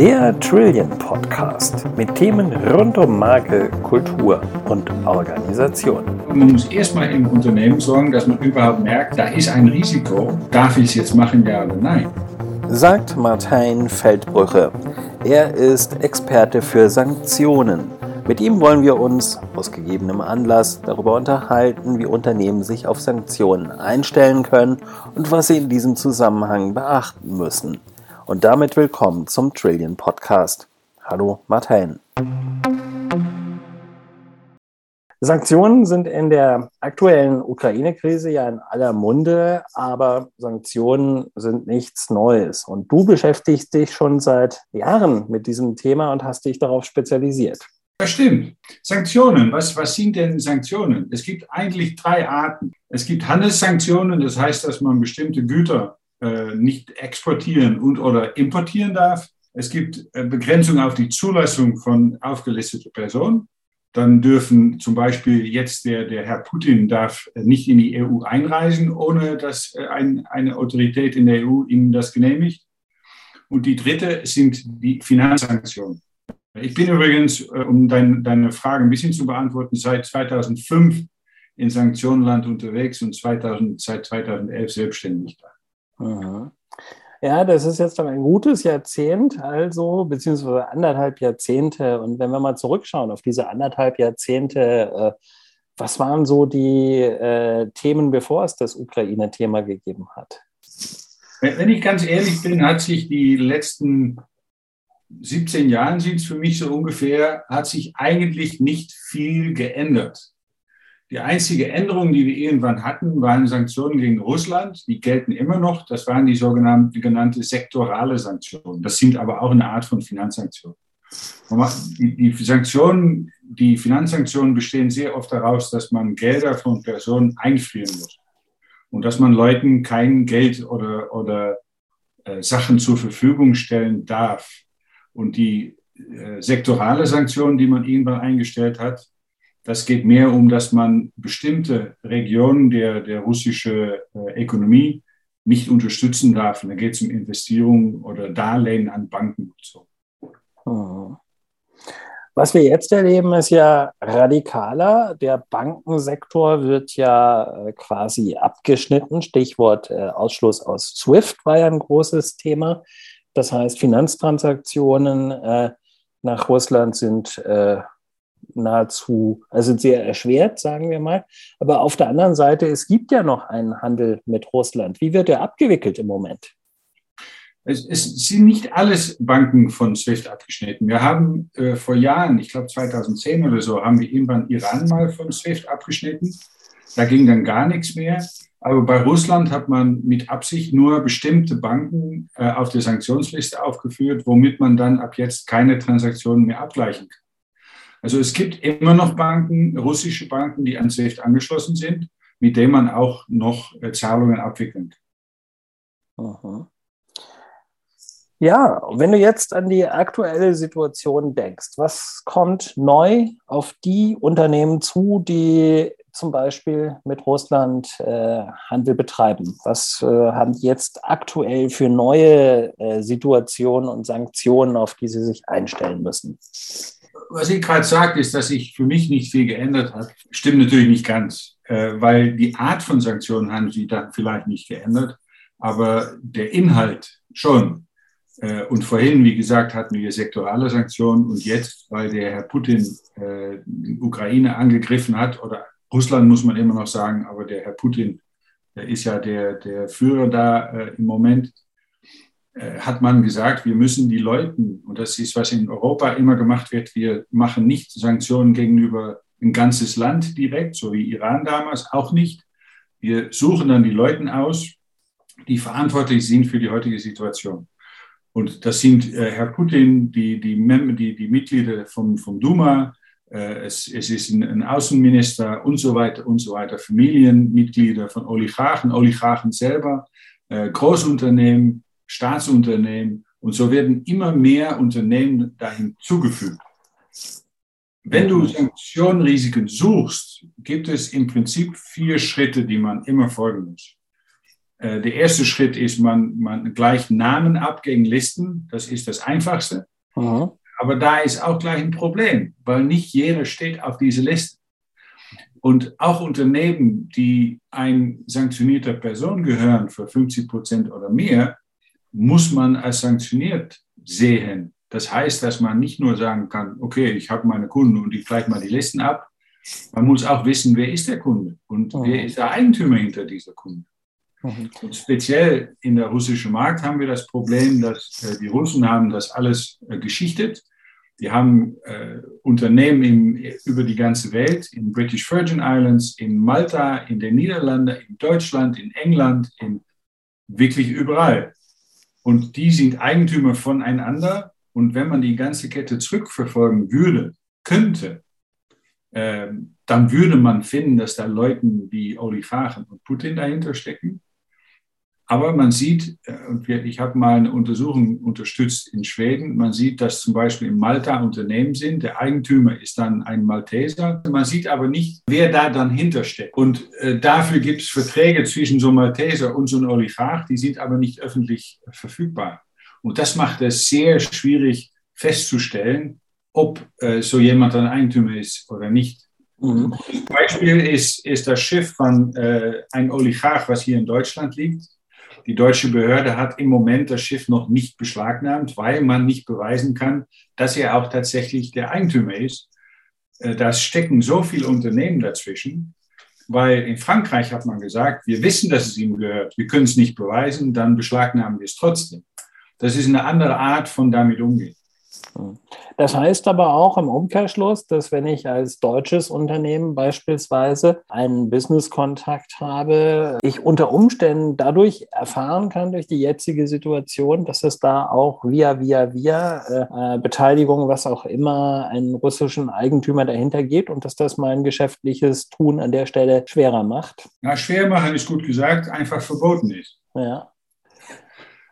Der Trillion Podcast mit Themen rund um Marke, Kultur und Organisation. Man muss erstmal im Unternehmen sorgen, dass man überhaupt merkt, da ist ein Risiko. Darf ich es jetzt machen, ja oder nein? Sagt Martin Feldbrüche. Er ist Experte für Sanktionen. Mit ihm wollen wir uns aus gegebenem Anlass darüber unterhalten, wie Unternehmen sich auf Sanktionen einstellen können und was sie in diesem Zusammenhang beachten müssen. Und damit willkommen zum Trillion Podcast. Hallo Martin. Sanktionen sind in der aktuellen Ukraine-Krise ja in aller Munde, aber Sanktionen sind nichts Neues. Und du beschäftigst dich schon seit Jahren mit diesem Thema und hast dich darauf spezialisiert. Das stimmt. Sanktionen, was, was sind denn Sanktionen? Es gibt eigentlich drei Arten. Es gibt Handelssanktionen, das heißt, dass man bestimmte Güter äh, nicht exportieren und oder importieren darf. Es gibt äh, Begrenzungen auf die Zulassung von aufgelisteten Personen. Dann dürfen zum Beispiel jetzt der, der Herr Putin darf nicht in die EU einreisen, ohne dass äh, ein, eine Autorität in der EU ihm das genehmigt. Und die dritte sind die Finanzsanktionen. Ich bin übrigens, um dein, deine Frage ein bisschen zu beantworten, seit 2005 in Sanktionenland unterwegs und 2000, seit 2011 selbstständig da. Mhm. Ja, das ist jetzt ein gutes Jahrzehnt, also, beziehungsweise anderthalb Jahrzehnte. Und wenn wir mal zurückschauen auf diese anderthalb Jahrzehnte, äh, was waren so die äh, Themen, bevor es das Ukraine-Thema gegeben hat? Wenn ich ganz ehrlich bin, hat sich die letzten 17 Jahre, sind es für mich so ungefähr, hat sich eigentlich nicht viel geändert. Die einzige Änderung, die wir irgendwann hatten, waren Sanktionen gegen Russland. Die gelten immer noch. Das waren die sogenannten genannte sektorale Sanktionen. Das sind aber auch eine Art von Finanzsanktionen. Die, Sanktionen, die Finanzsanktionen bestehen sehr oft daraus, dass man Gelder von Personen einfrieren muss und dass man Leuten kein Geld oder, oder äh, Sachen zur Verfügung stellen darf. Und die äh, sektorale Sanktionen, die man irgendwann eingestellt hat, das geht mehr um, dass man bestimmte Regionen der, der russischen äh, Ökonomie nicht unterstützen darf. Und da geht es um Investitionen oder Darlehen an Banken und so. Mhm. Was wir jetzt erleben, ist ja radikaler. Der Bankensektor wird ja äh, quasi abgeschnitten. Stichwort äh, Ausschluss aus SWIFT war ja ein großes Thema. Das heißt, Finanztransaktionen äh, nach Russland sind nahezu, also sehr erschwert, sagen wir mal. Aber auf der anderen Seite, es gibt ja noch einen Handel mit Russland. Wie wird er abgewickelt im Moment? Es, es sind nicht alles Banken von SWIFT abgeschnitten. Wir haben äh, vor Jahren, ich glaube 2010 oder so, haben wir irgendwann Iran mal von SWIFT abgeschnitten. Da ging dann gar nichts mehr. Aber bei Russland hat man mit Absicht nur bestimmte Banken äh, auf der Sanktionsliste aufgeführt, womit man dann ab jetzt keine Transaktionen mehr abgleichen kann. Also es gibt immer noch Banken, russische Banken, die an SWIFT angeschlossen sind, mit denen man auch noch äh, Zahlungen abwickeln kann. Mhm. Ja, wenn du jetzt an die aktuelle Situation denkst, was kommt neu auf die Unternehmen zu, die zum Beispiel mit Russland äh, Handel betreiben? Was äh, haben die jetzt aktuell für neue äh, Situationen und Sanktionen, auf die sie sich einstellen müssen? Was ich gerade sagte, ist, dass sich für mich nicht viel geändert hat. Stimmt natürlich nicht ganz, äh, weil die Art von Sanktionen haben sich dann vielleicht nicht geändert, aber der Inhalt schon. Äh, und vorhin, wie gesagt, hatten wir sektorale Sanktionen und jetzt, weil der Herr Putin äh, die Ukraine angegriffen hat, oder Russland muss man immer noch sagen, aber der Herr Putin der ist ja der, der Führer da äh, im Moment, äh, hat man gesagt, wir müssen die Leuten, und das ist, was in Europa immer gemacht wird, wir machen nicht Sanktionen gegenüber ein ganzes Land direkt, so wie Iran damals, auch nicht. Wir suchen dann die Leute aus, die verantwortlich sind für die heutige Situation. Und das sind äh, Herr Putin, die, die, Mem die, die Mitglieder vom, vom Duma, äh, es, es ist ein, ein, Außenminister und so weiter und so weiter, Familienmitglieder von Oligarchen, Oligarchen selber, äh, Großunternehmen, Staatsunternehmen und so werden immer mehr Unternehmen dahin zugefügt. Wenn du Sanktionenrisiken suchst, gibt es im Prinzip vier Schritte, die man immer folgen muss. Äh, der erste Schritt ist, man, man gleicht Namen ab gegen Listen. Das ist das Einfachste. Mhm. Aber da ist auch gleich ein Problem, weil nicht jeder steht auf diese Liste. Und auch Unternehmen, die ein sanktionierter Person gehören für 50 Prozent oder mehr, muss man als sanktioniert sehen. Das heißt, dass man nicht nur sagen kann, okay, ich habe meine Kunden und ich gleiche mal die Listen ab. Man muss auch wissen, wer ist der Kunde und mhm. wer ist der Eigentümer hinter dieser Kunde. Mhm. Und speziell in der russischen Markt haben wir das Problem, dass äh, die Russen haben das alles äh, geschichtet. Die haben äh, Unternehmen im, über die ganze Welt, in British Virgin Islands, in Malta, in den Niederlanden, in Deutschland, in England, in wirklich überall. Und die sind Eigentümer voneinander. Und wenn man die ganze Kette zurückverfolgen würde, könnte, äh, dann würde man finden, dass da Leuten wie Oligarchen und Putin dahinter stecken. Aber man sieht, äh, und ich habe mal eine Untersuchung unterstützt in Schweden, man sieht, dass zum Beispiel in Malta Unternehmen sind, der Eigentümer ist dann ein Malteser. Man sieht aber nicht, wer da dann hintersteckt. Und äh, dafür gibt es Verträge zwischen so einem Malteser und so einem Oligarch, die sind aber nicht öffentlich verfügbar. Und das macht es sehr schwierig festzustellen, ob äh, so jemand ein Eigentümer ist oder nicht. Mhm. Beispiel ist, ist das Schiff von äh, einem Oligarch, was hier in Deutschland liegt die deutsche Behörde hat im Moment das Schiff noch nicht beschlagnahmt, weil man nicht beweisen kann, dass er auch tatsächlich der Eigentümer ist. Äh, da stecken so viele Unternehmen dazwischen, weil in Frankreich hat man gesagt, wir wissen, dass es ihm gehört, wir können es nicht beweisen, dann beschlagnahmen wir es trotzdem. Das ist eine andere Art von damit umgehen. Das heißt aber auch im Umkehrschluss, dass wenn ich als deutsches Unternehmen beispielsweise einen Business-Kontakt habe, ich unter Umständen dadurch erfahren kann, durch die jetzige Situation, dass es da auch via, via, via äh, Beteiligung, was auch immer, einen russischen Eigentümer dahinter geht und dass das mein geschäftliches Tun an der Stelle schwerer macht. Ja, schwer machen ist gut gesagt, einfach verboten ist. Ja.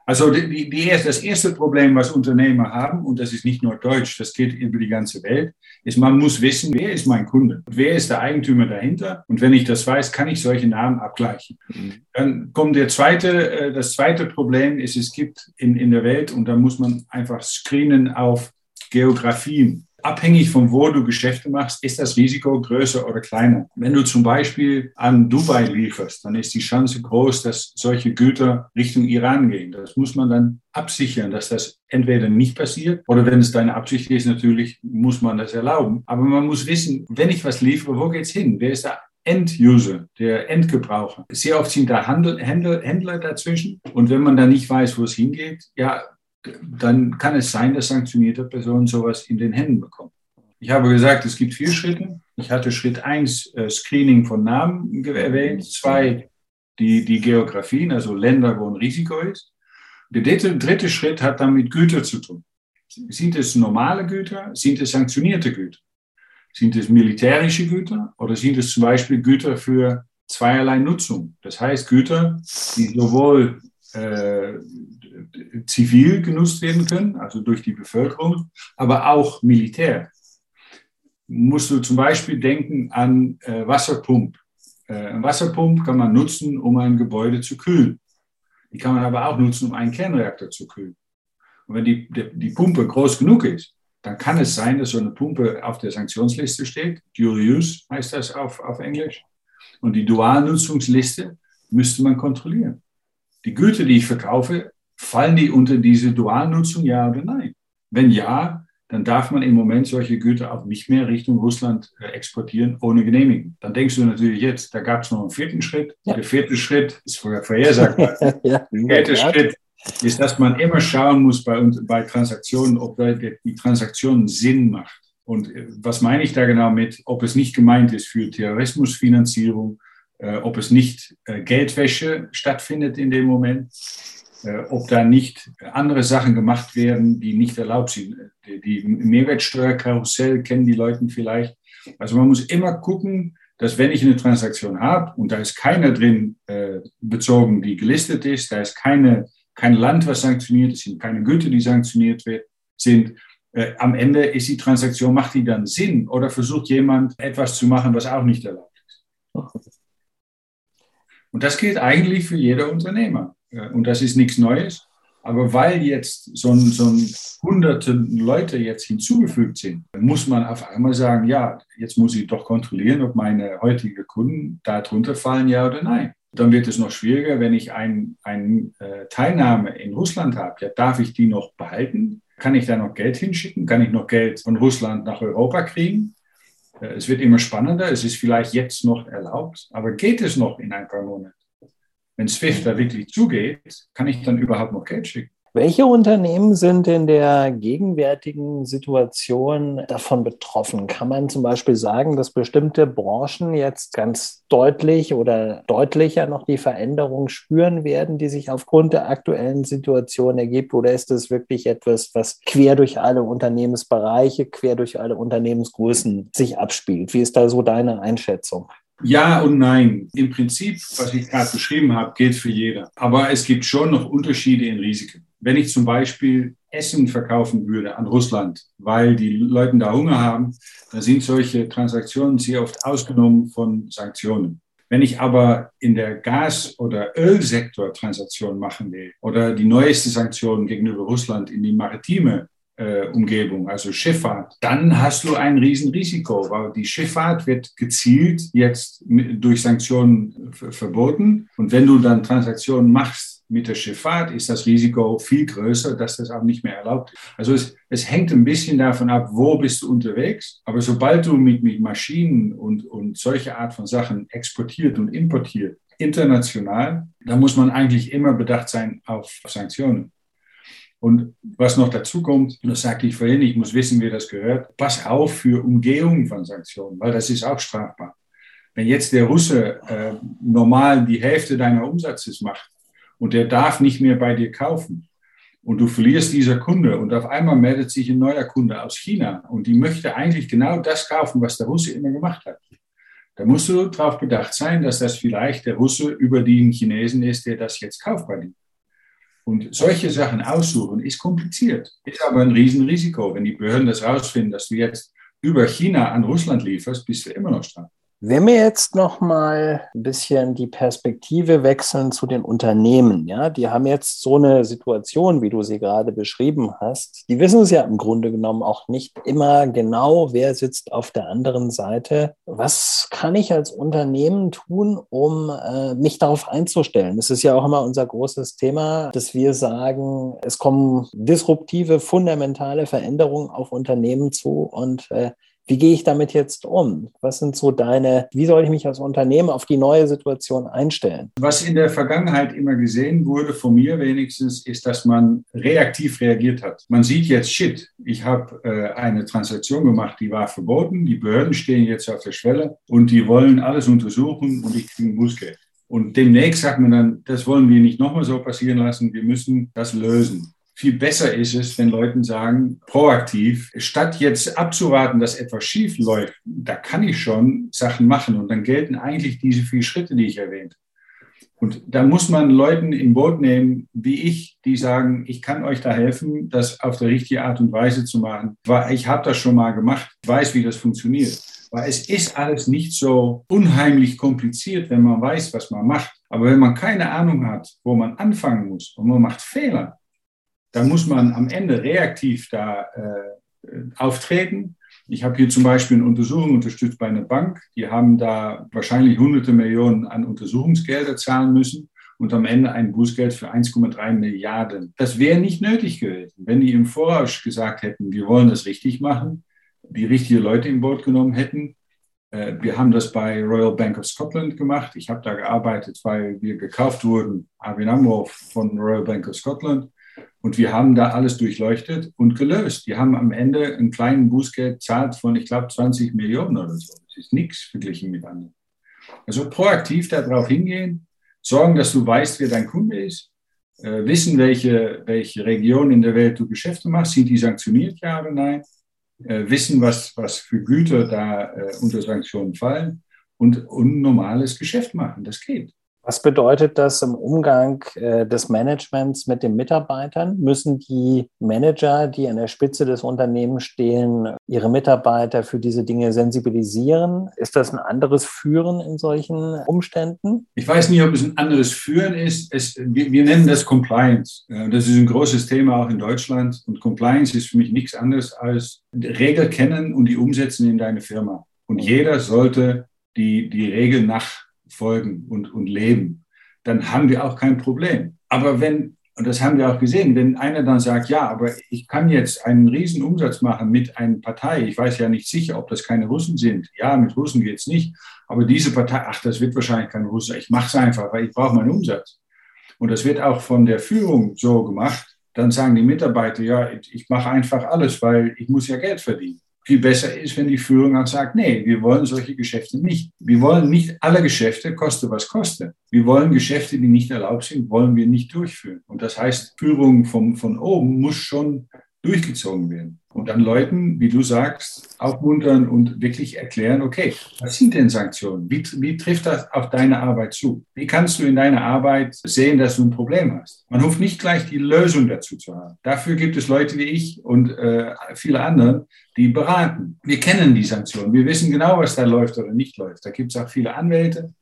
Also die, die, das erste Problem, was Unternehmer haben, und das ist nicht nur Deutsch, das geht über die ganze Welt, ist, man muss wissen, wer ist mein Kunde? Wer ist der Eigentümer dahinter? Und wenn ich das weiß, kann ich solche Namen abgleichen. Mhm. Dann kommt der zweite, äh, das zweite Problem ist, es gibt in, in der Welt, und da muss man einfach screenen auf Geografien abhängig von wo du Geschäfte machst, ist das Risiko größer oder kleiner. Wenn du zum Beispiel an Dubai lieferst, dann ist die Chance groß, dass solche Güter Richtung Iran gehen. Das muss man dann absichern, dass das entweder nicht passiert oder wenn es deine Absicht ist, natürlich muss man das erlauben. Aber man muss wissen, wenn ich was liefere, wo geht's hin? Wer ist der End-User, der Endgebraucher. Sehr oft sind da Handel, Händler, Händler dazwischen. Und wenn man da nicht weiß, wo es hingeht, ja, dann kann es sein, dass sanktionierte Personen sowas in den Händen bekommen. Ich habe gesagt, es gibt vier Schritte. Ich hatte Schritt eins äh, Screening von Namen erwähnt, zwei die, die Geografien, also Länder, wo ein Risiko ist. Der dritte, dritte Schritt hat dann mit Güter zu tun. Sind es normale Güter? Sind es sanktionierte Güter? Sind es militärische Güter oder sind es zum Beispiel Güter für zweierlei Nutzung? Das heißt Güter, die sowohl äh, zivil genutzt werden können, also durch die Bevölkerung, aber auch militär. Musst du zum Beispiel denken an äh, Wasserpump. Äh, ein Wasserpump kann man nutzen, um ein Gebäude zu kühlen. Die kann man aber auch nutzen, um einen Kernreaktor zu kühlen. Und wenn die, die, die Pumpe groß genug ist, dann kann es sein, dass so eine Pumpe auf der Sanktionsliste steht. Dual Use heißt das auf, auf Englisch. Und die Dualnutzungsliste müsste man kontrollieren. Die Güter, die ich verkaufe, fallen die unter diese Dualnutzung, ja oder nein? Wenn ja, dann darf man im Moment solche Güter auch nicht mehr Richtung Russland äh, exportieren ohne Genehmigung. Dann denkst du natürlich jetzt, da gab es noch einen vierten Schritt. Ja. Der vierte Schritt ist vorher vorhersagbar. ja, der vierte Schritt ist, dass man immer schauen muss bei, bei Transaktionen, ob die Transaktion Sinn macht. Und äh, was meine ich da genau mit, ob es nicht gemeint ist für Terrorismusfinanzierung, äh, ob es nicht Geldwäsche stattfindet in dem Moment äh, ob da nicht andere Sachen gemacht werden, die nicht erlaubt sind. Die Mehrwertsteuerkarussell kennen die Leute vielleicht. Also man muss immer gucken, dass wenn ich eine Transaktion habe und da ist keiner drin äh, bezogen, die gelistet ist, da ist keine, kein Land, was sanktioniert ist, sind keine Güter, die sanktioniert wird, sind, äh, am Ende ist die Transaktion, macht die dann Sinn oder versucht jemand etwas zu machen, was auch nicht erlaubt ist. Und das gilt eigentlich für jeder Unternehmer. Und das ist nichts Neues. Aber weil jetzt so, so ein hunderte Leute jetzt hinzugefügt sind, muss man auf einmal sagen, ja, jetzt muss ich doch kontrollieren, ob meine heutigen Kunden da drunter fallen, ja oder nein. Dann wird es noch schwieriger, wenn ich eine ein, äh, Teilnahme in Russland habe. Ja, darf ich die noch behalten? Kann ich da noch Geld hinschicken? Kann ich noch Geld von Russland nach Europa kriegen? Äh, es wird immer spannender. Es ist vielleicht jetzt noch erlaubt, aber geht es noch in ein paar Monaten? Wenn SWIFT da wirklich zugeht, kann ich dann überhaupt noch Geld schicken? Welche Unternehmen sind in der gegenwärtigen Situation davon betroffen? Kann man zum Beispiel sagen, dass bestimmte Branchen jetzt ganz deutlich oder deutlicher noch die Veränderung spüren werden, die sich aufgrund der aktuellen Situation ergibt? Oder ist es wirklich etwas, was quer durch alle Unternehmensbereiche, quer durch alle Unternehmensgrößen sich abspielt? Wie ist da so deine Einschätzung? Ja und nein. Im Prinzip, was ich gerade beschrieben habe, gilt für jeder. Aber es gibt schon noch Unterschiede in Risiken. Wenn ich zum Beispiel Essen verkaufen würde an Russland, weil die Leute da Hunger haben, dann sind solche Transaktionen sehr oft ausgenommen von Sanktionen. Wenn ich aber in der Gas- oder Ölsektor Transaktionen machen will oder die neueste Sanktion gegenüber Russland in die maritime Umgebung, also Schifffahrt, dann hast du ein Riesenrisiko, weil die Schifffahrt wird gezielt jetzt durch Sanktionen verboten. Und wenn du dann Transaktionen machst mit der Schifffahrt, ist das Risiko viel größer, dass das auch nicht mehr erlaubt ist. Also es, es hängt ein bisschen davon ab, wo bist du unterwegs. Aber sobald du mit, mit Maschinen und, und solche Art von Sachen exportiert und importiert, international, dann muss man eigentlich immer bedacht sein auf Sanktionen. Und was noch dazu kommt, das sagte ich vorhin, ich muss wissen, wie das gehört, pass auf für Umgehung von Sanktionen, weil das ist auch strafbar. Wenn jetzt der Russe äh, normal die Hälfte deiner Umsatzes macht und der darf nicht mehr bei dir kaufen und du verlierst dieser Kunde und auf einmal meldet sich ein neuer Kunde aus China und die möchte eigentlich genau das kaufen, was der Russe immer gemacht hat. Da musst du darauf bedacht sein, dass das vielleicht der Russe über den Chinesen ist, der das jetzt kauft bei dir. Und solche Sachen aussuchen ist kompliziert, ist aber ein Riesenrisiko. Wenn die Behörden das rausfinden, dass du jetzt über China an Russland lieferst, bist du immer noch strafbar. Wenn wir jetzt noch mal ein bisschen die Perspektive wechseln zu den Unternehmen, ja, die haben jetzt so eine Situation, wie du sie gerade beschrieben hast. Die wissen es ja im Grunde genommen auch nicht immer genau, wer sitzt auf der anderen Seite. Was kann ich als Unternehmen tun, um äh, mich darauf einzustellen? Es ist ja auch immer unser großes Thema, dass wir sagen, es kommen disruptive, fundamentale Veränderungen auf Unternehmen zu und äh, wie gehe ich damit jetzt um? Was sind so deine, wie soll ich mich als Unternehmen auf die neue Situation einstellen? Was in der Vergangenheit immer gesehen wurde, von mir wenigstens, ist, dass man reaktiv reagiert hat. Man sieht jetzt, shit, ich habe äh, eine Transaktion gemacht, die war verboten, die Behörden stehen jetzt auf der Schwelle und die wollen alles untersuchen und ich kriege Bußgeld. Und demnächst sagt man dann, das wollen wir nicht nochmal so passieren lassen, wir müssen das lösen. Viel besser ist es, wenn Leute sagen, proaktiv, statt jetzt abzuwarten, dass etwas schief läuft, da kann ich schon Sachen machen und dann gelten eigentlich diese vier Schritte, die ich erwähnt. Und da muss man Leuten im Boot nehmen, wie ich, die sagen, ich kann euch da helfen, das auf der richtige Art und Weise zu machen. Weil ich habe das schon mal gemacht, weiß, wie das funktioniert. Weil es ist alles nicht so unheimlich kompliziert, wenn man weiß, was man macht. Aber wenn man keine Ahnung hat, wo man anfangen muss und man macht Fehler, dann muss man am Ende reaktiv da äh, auftreten. Ich habe hier zum Beispiel eine Untersuchung unterstützt bei einer Bank. Die haben da wahrscheinlich hunderte Millionen an Untersuchungsgelder zahlen müssen und am Ende ein Bußgeld für 1,3 Milliarden. Das wäre nicht nötig gewesen, wenn die im Voraus gesagt hätten, wir wollen das richtig machen, die richtigen Leute im Boot genommen hätten. Äh, wir haben das bei Royal Bank of Scotland gemacht. Ich habe da gearbeitet, weil wir gekauft wurden, ABN AMRO von Royal Bank of Scotland. Und wir haben da alles durchleuchtet und gelöst. Die haben am Ende einen kleinen Bußgeld zahlt von, ich glaube, 20 Millionen oder so. Das ist nichts verglichen mit anderen. Also proaktiv darauf hingehen, sorgen, dass du weißt, wer dein Kunde ist, äh, wissen, welche, welche Region in der Welt du Geschäfte machst, sind die sanktioniert, ja oder nein, äh, wissen, was, was für Güter da äh, unter Sanktionen fallen und, und normales Geschäft machen. Das geht. Was bedeutet das im Umgang äh, des Managements mit den Mitarbeitern? Müssen die Manager, die an der Spitze des Unternehmens stehen, ihre Mitarbeiter für diese Dinge sensibilisieren? Ist das ein anderes Führen in solchen Umständen? Ich weiß nicht, ob es ein anderes Führen ist. Es, wir, wir, nennen das Compliance. Das ist ein großes Thema auch in Deutschland. Und Compliance ist für mich nichts anderes als Regeln kennen und die umsetzen in deine Firma. Und jeder sollte die, die Regeln nachfolgen und, und leben. Dann haben wir auch kein Problem. Aber wenn, und das haben wir auch gesehen, wenn einer dann sagt, ja, aber ich kann jetzt einen riesen Umsatz machen mit einer Partei, ich weiß ja nicht sicher, ob das keine Russen sind. Ja, mit Russen geht es nicht. Aber diese Partei, ach, das wird wahrscheinlich kein Russe. Ich mache es einfach, weil ich brauche meinen Umsatz. Und das wird auch von der Führung so gemacht. Dann sagen die Mitarbeiter, ja, ich mache einfach alles, weil ich muss ja Geld verdienen viel besser ist, wenn die Führung auch sagt, nee, wir wollen solche Geschäfte nicht. Wir wollen nicht alle Geschäfte, koste was koste. Wir wollen Geschäfte, die nicht erlaubt sind, wollen wir nicht durchführen. Und das heißt, Führung vom, von oben muss schon durchgezogen werden. Und dann Leuten, wie du sagst, aufmuntern und wirklich erklären, okay, was sind denn Sanktionen? Wie, wie trifft das auf deine Arbeit zu? Wie kannst du in deiner Arbeit sehen, dass du ein Problem hast? Man hofft nicht gleich die Lösung dazu zu haben. Dafür gibt es Leute wie ich und äh, viele andere, die beraten. Wir kennen die Sanktionen. Wir wissen genau, was da läuft oder nicht läuft. Da gibt es auch viele Anwälte.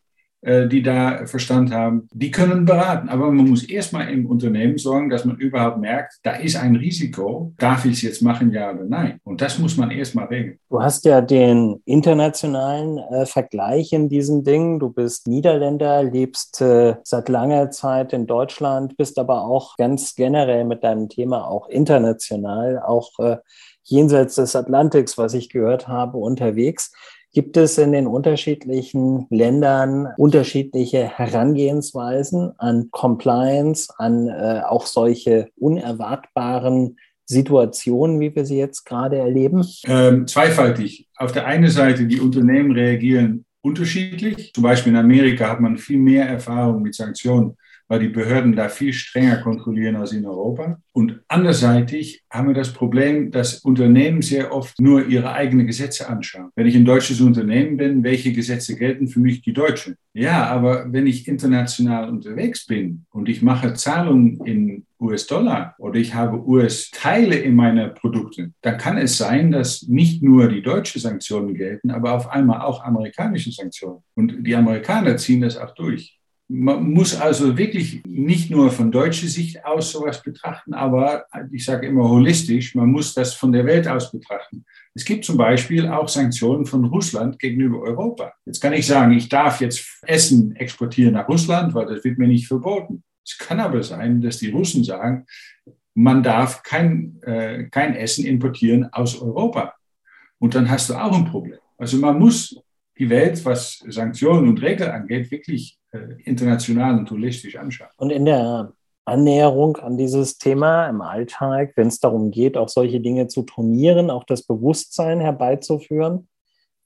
Äh, die da Verstand haben, die können beraten. Aber man muss erstmal im Unternehmen sorgen, dass man überhaupt merkt, da ist ein Risiko. Darf ich es jetzt machen, ja oder nein? Und das muss man erstmal regeln. Du hast ja den internationalen äh, Vergleich in diesem Ding. Du bist Niederländer, lebst äh, seit langer Zeit in Deutschland, bist aber auch ganz generell mit deinem Thema auch international, auch äh, jenseits des Atlantiks, was ich gehört habe, unterwegs. Gibt es in den unterschiedlichen Ländern unterschiedliche Herangehensweisen an Compliance, an äh, auch solche unerwartbaren Situationen, wie wir sie jetzt gerade erleben? Ähm, zweifaltig. Auf der einen Seite, die Unternehmen reagieren unterschiedlich. Zum Beispiel in Amerika hat man viel mehr Erfahrung mit Sanktionen weil die Behörden da viel strenger kontrollieren als in Europa. Und anderseitig haben wir das Problem, dass Unternehmen sehr oft nur ihre eigenen Gesetze anschauen. Wenn ich ein deutsches Unternehmen bin, welche Gesetze gelten für mich die deutschen? Ja, aber wenn ich international unterwegs bin und ich mache Zahlungen in US-Dollar oder ich habe US-Teile in meinen Produkten, dann kann es sein, dass nicht nur die deutschen Sanktionen gelten, aber auf einmal auch amerikanische Sanktionen. Und die Amerikaner ziehen das auch durch. Man muss also wirklich nicht nur von deutscher Sicht aus sowas betrachten, aber ich sage immer holistisch, man muss das von der Welt aus betrachten. Es gibt zum Beispiel auch Sanktionen von Russland gegenüber Europa. Jetzt kann ich sagen, ich darf jetzt Essen exportieren nach Russland, weil das wird mir nicht verboten. Es kann aber sein, dass die Russen sagen, man darf kein, äh, kein Essen importieren aus Europa. Und dann hast du auch ein Problem. Also man muss die Welt, was Sanktionen und Regeln angeht, wirklich international und holistisch anschauen. Und in der Annäherung an dieses Thema im Alltag, wenn es darum geht, auch solche Dinge zu trainieren, auch das Bewusstsein herbeizuführen,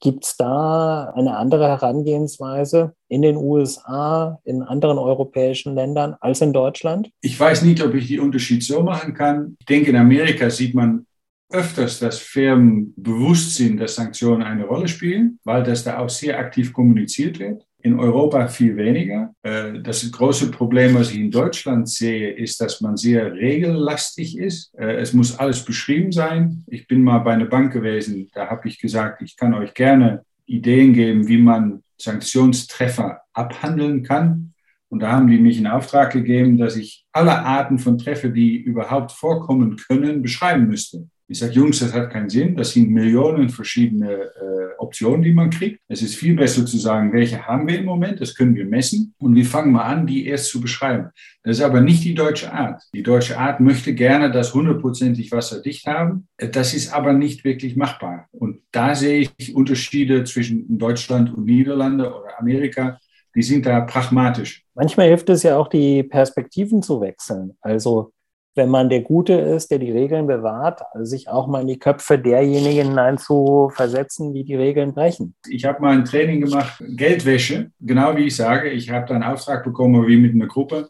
gibt es da eine andere Herangehensweise in den USA, in anderen europäischen Ländern als in Deutschland? Ich weiß nicht, ob ich die Unterschied so machen kann. Ich denke, in Amerika sieht man öfters, dass Firmen bewusst sind, dass Sanktionen eine Rolle spielen, weil das da auch sehr aktiv kommuniziert wird. In Europa viel weniger. Äh, das große Problem, was ich in Deutschland sehe, ist, dass man sehr regellastig ist. Äh, es muss alles beschrieben sein. Ich bin mal bei einer Bank gewesen, da habe ich gesagt, ich kann euch gerne Ideen geben, wie man Sanktionstreffer abhandeln kann. Und da haben die mich in Auftrag gegeben, dass ich alle Arten von Treffer, die überhaupt vorkommen können, beschreiben müsste. Ich sage, Jungs, das hat keinen Sinn. Das sind Millionen verschiedene äh, Optionen, die man kriegt. Es ist viel besser zu sagen, welche haben wir im Moment, das können wir messen. Und wir fangen mal an, die erst zu beschreiben. Das ist aber nicht die deutsche Art. Die deutsche Art möchte gerne das hundertprozentig wasserdicht haben. Das ist aber nicht wirklich machbar. Und da sehe ich Unterschiede zwischen Deutschland und Niederlande oder Amerika. Die sind da pragmatisch. Manchmal hilft es ja auch, die Perspektiven zu wechseln. Also wenn man der Gute ist, der die Regeln bewahrt, sich auch mal in die Köpfe derjenigen hinein zu versetzen, die die Regeln brechen. Ich habe mal ein Training gemacht, Geldwäsche, genau wie ich sage. Ich habe da einen Auftrag bekommen, wie mit einer Gruppe.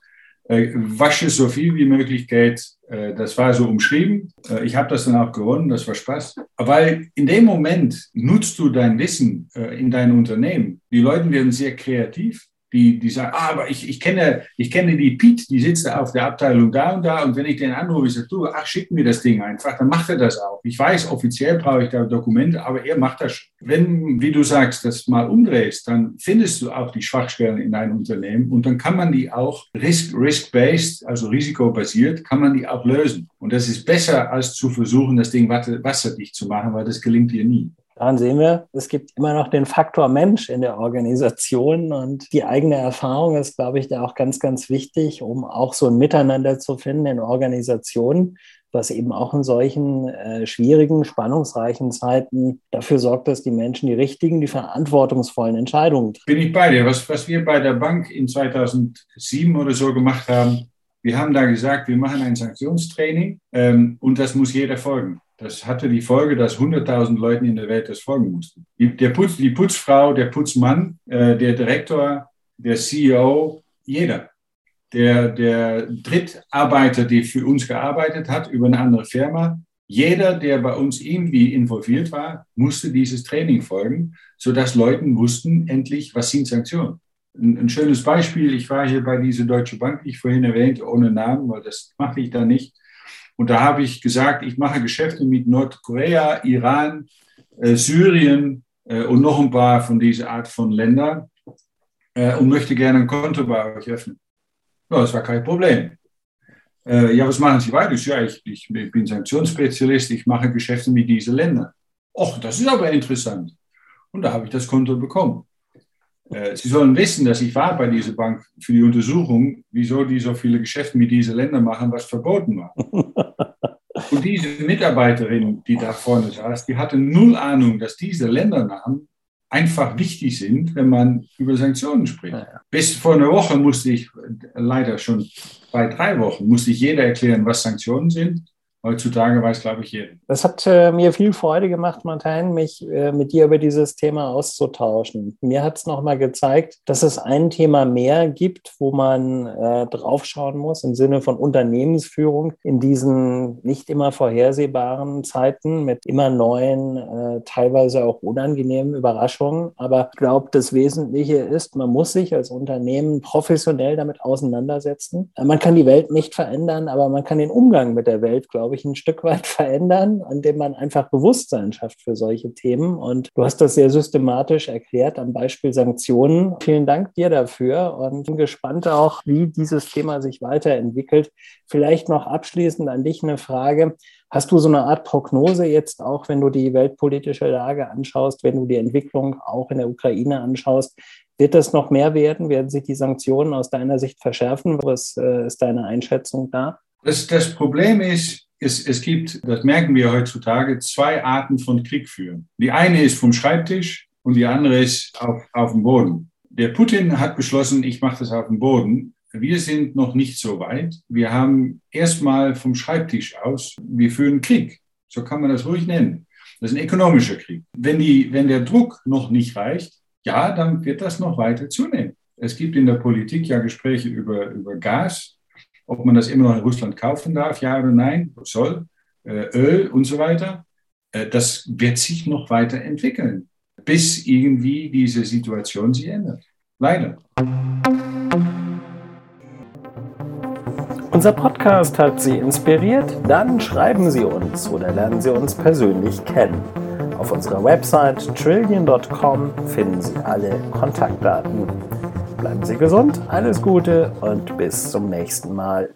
Äh, wasche so viel wie möglich Geld. Äh, das war so umschrieben. Äh, ich habe das dann auch gewonnen, das war Spaß. Weil in dem Moment nutzt du dein Wissen in dein Unternehmen. Die Leute werden sehr kreativ die, die sagen, ah, aber ich, ich, kenne, ich kenne die Pete, die sitzt auf der Abteilung da und da und wenn ich den anrufe, ich sage, du, ach, schick mir das Ding einfach, dann macht er das auch. Ich weiß, offiziell brauche ich da Dokumente, aber er macht das. Wenn, wie du sagst, das mal umdrehst, dann findest du auch die Schwachstellen in deinem Unternehmen und dann kann man die auch risk-based, also risikobasiert, kann man die auch lösen. Und das ist besser, als zu versuchen, das Ding wasserdicht zu machen, weil das gelingt dir nie. Daran sehen wir, es gibt immer noch den Faktor Mensch in der Organisation und die eigene Erfahrung ist, glaube ich, da auch ganz, ganz wichtig, um auch so ein Miteinander zu finden in Organisationen, was eben auch in solchen äh, schwierigen, spannungsreichen Zeiten dafür sorgt, dass die Menschen die richtigen, die verantwortungsvollen Entscheidungen treffen. Bin ich bei dir. Was, was wir bei der Bank in 2007 oder so gemacht haben, wir haben da gesagt, wir machen ein Sanktionstraining ähm, und das muss jeder folgen. Das hatte die Folge, dass 100.000 Leute in der Welt das folgen mussten. Die, der Putz, die Putzfrau, der Putzmann, äh, der Direktor, der CEO, jeder. Der, der Drittarbeiter, der für uns gearbeitet hat über eine andere Firma, jeder, der bei uns irgendwie involviert war, musste dieses Training folgen, sodass Leute wussten endlich, was sind Sanktionen. Ein, ein schönes Beispiel, ich war hier bei dieser Deutsche Bank, die ich vorhin erwähnte, ohne Namen, weil das mache ich da nicht. Und da habe ich gesagt, ich mache Geschäfte mit Nordkorea, Iran, äh, Syrien äh, und noch ein paar von dieser Art von Ländern äh, und möchte gerne ein Konto bei euch öffnen. Ja, das war kein Problem. Äh, ja, was machen Sie weiter? Ja, ich, ich bin Sanktionsspezialist, ich mache Geschäfte mit diesen Ländern. Och, das ist aber interessant. Und da habe ich das Konto bekommen. Äh, Sie sollen wissen, dass ich war bei dieser Bank für die Untersuchung, wieso die so viele Geschäfte mit diesen Ländern machen, was verboten war. Und diese Mitarbeiterin, die da vorne saß, die hatte null Ahnung, dass diese Ländernamen einfach wichtig sind, wenn man über Sanktionen spricht. Ja, Bis vor einer Woche musste ich, leider schon bei drei Wochen, musste ich jeder erklären, was Sanktionen sind Heutzutage weiß, glaube ich, jeder. Das hat äh, mir viel Freude gemacht, Martin, mich äh, mit dir über dieses Thema auszutauschen. Mir hat es nochmal gezeigt, dass es ein Thema mehr gibt, wo man äh, draufschauen muss im Sinne von Unternehmensführung in diesen nicht immer vorhersehbaren Zeiten mit immer neuen, äh, teilweise auch unangenehmen Überraschungen. Aber ich glaube, das Wesentliche ist, man muss sich als Unternehmen professionell damit auseinandersetzen. Man kann die Welt nicht verändern, aber man kann den Umgang mit der Welt, glaube glaube ich, ein Stück weit verändern, indem man einfach Bewusstsein schafft für solche Themen. Und du hast das sehr systematisch erklärt am Beispiel Sanktionen. Vielen Dank dir dafür und bin gespannt auch, wie dieses Thema sich weiterentwickelt. Vielleicht noch abschließend an dich eine Frage. Hast du so eine Art Prognose jetzt auch, wenn du die weltpolitische Lage anschaust, wenn du die Entwicklung auch in der Ukraine anschaust? Wird das noch mehr werden? Werden sich die Sanktionen aus deiner Sicht verschärfen? Was äh, ist deine Einschätzung da? Das, das Problem ist, es, es gibt, das merken wir heutzutage, zwei Arten von Krieg führen. Die eine ist vom Schreibtisch und die andere ist auf, auf dem Boden. Der Putin hat beschlossen, ich mache das auf dem Boden. Wir sind noch nicht so weit. Wir haben erstmal vom Schreibtisch aus, wir führen Krieg. So kann man das ruhig nennen. Das ist ein ökonomischer Krieg. Wenn, die, wenn der Druck noch nicht reicht, ja, dann wird das noch weiter zunehmen. Es gibt in der Politik ja Gespräche über, über Gas ob man das immer noch in Russland kaufen darf, ja oder nein, soll, äh, Öl und so weiter. Äh, das wird sich noch weiter entwickeln, bis irgendwie diese Situation sich ändert. Leider. Unser Podcast hat Sie inspiriert? Dann schreiben Sie uns oder lernen Sie uns persönlich kennen. Auf unserer Website trillion.com finden Sie alle Kontaktdaten. Bleiben Sie gesund, alles Gute und bis zum nächsten Mal.